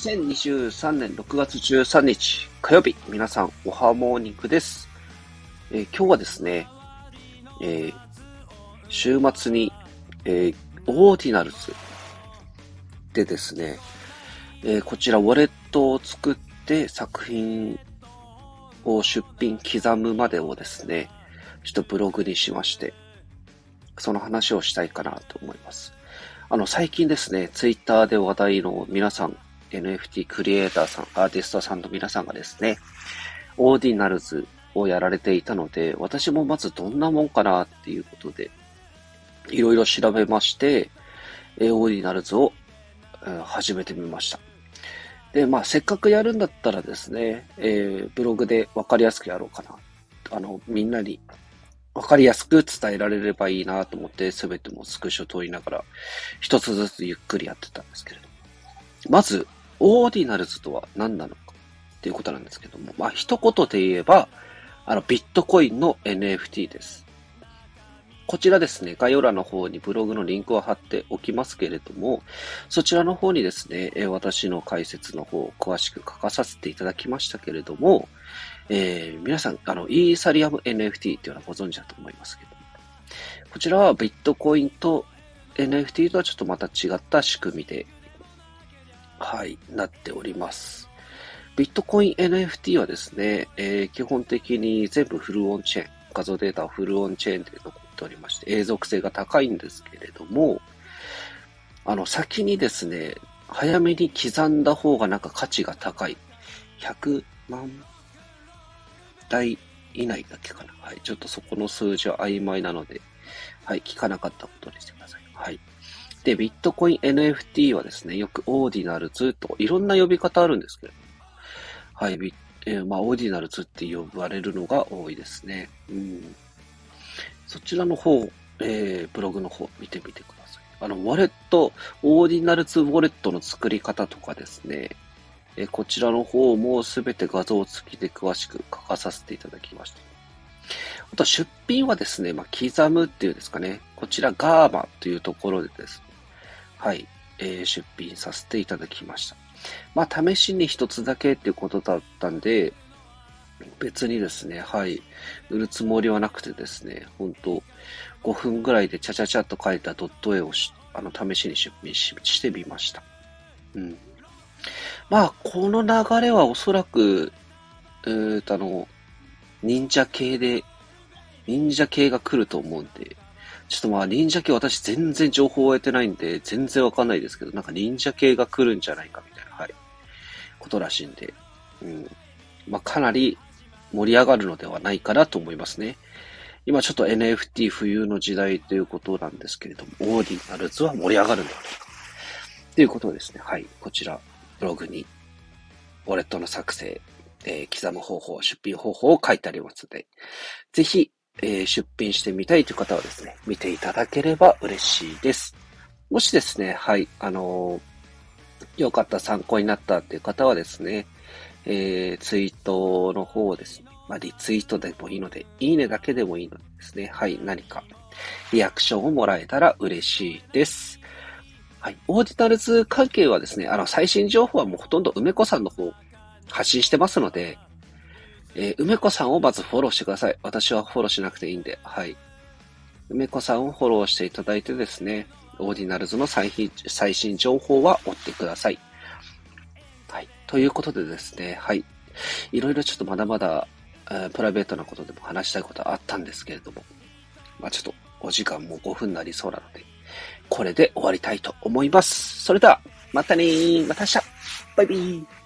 2023年6月13日火曜日、皆さんおは morning です。えー、今日はですね、えー、週末に、えー、 Ordinals でですね、え、こちらウォレットを作って作品を出品刻むまでをですね、ちょっとブログにしまして、その話をしたいかなと思います。あの、最近ですね、ツイッターで話題の皆さん、NFT クリエイターさん、アーティストさんの皆さんがですね、 Ordinals をやられていたので、私もまずどんなもんかなっていうことで、いろいろ調べまして、 Ordinals を、始めてみました。で、まあ、せっかくやるんだったらですね、えー、ブログでわかりやすくやろうかな。あの、みんなにわかりやすく伝えられればいいなと思って、すべてもスクショ取りながら、一つずつゆっくりやってたんですけれども。まず、オーディナルズとは何なのかっていうことなんですけども、まあ、一言で言えば、あの、ビットコインの NFT です。こちらですね、概要欄の方にブログのリンクを貼っておきますけれども、そちらの方にですね、私の解説の方を、詳しく書かさせていただきましたけれども、えー、皆さん、あの、イーサリアム NFT っていうのはご存知だと思いますけど、こちらはビットコインと NFT とはちょっとまた違った仕組みで、はい、なっております。ビットコイン NFT はですね、えー、基本的に全部フルオンチェーン、画像データはフルオンチェーンで残っておりまして、永続性が高いんですけれども、あの、先にですね、早めに刻んだ方がなんか価値が高い。100万台以内だけかな。はい。ちょっとそこの数字は曖昧なので、はい。聞かなかったことにしてください。はい。で、ビットコイン NFT はですね、よく Ordinals といろんな呼び方あるんですけど、はい、ビえー、まあ、 Ordinals って呼ばれるのが多いですね。うん。そちらの方、えー、ブログの方見てみてください。あの、ウォレット、オーディナルズウォレットの作り方とかですね、えー、こちらの方もすべて画像付きで詳しく書かさせていただきました。あと出品はですね、まあ、刻むっていうんですかね、こちらガーマというところでですね、はい、えー、出品させていただきました。まあ、試しに一つだけっていうことだったんで、別にですね、はい、売るつもりはなくてですね、本当5分ぐらいでちゃちゃちゃっと書いたドット絵をしあの試しに出品ししてみました。うん。まあ、この流れはおそらく、えーと、あの、忍者系で、忍者系が来ると思うんで、ちょっとまあ忍者系私全然情報を得てないんで、全然わかんないですけど、なんか忍者系が来るんじゃないかみたいな、はい、ことらしいんで、うん。まあかなり盛り上がるのではないかなと思いますね。今ちょっと NFT 冬の時代ということなんですけれども、オーディナルズは盛り上がるんではないか。ということですね。はい。こちら、ブログに、ウォレットの作成、えー、刻む方法、出品方法を書いてありますので、ぜひ、えー、出品してみたいという方はですね、見ていただければ嬉しいです。もしですね、はい、あのー、よかった、参考になったっていう方はですね、えー、ツイートの方をですね、まあ、リツイートでもいいので、いいねだけでもいいのでですね、はい、何かリアクションをもらえたら嬉しいです。はい。 Ordinals 関係はですね、あの、最新情報はもうほとんど梅子さんの方発信してますので、えー、梅子さんをまずフォローしてください。私はフォローしなくていいんで、はい。梅子さんをフォローしていただいてですね、 Ordinals の最最新情報は追ってください。はい。ということでですね、はい。いろいろちょっとまだまだ、えー、プライベートなことでも話したいことはあったんですけれども、まあちょっとお時間も5分になりそうなので、これで終わりたいと思います。それでは、またねー。また明日。バイビー。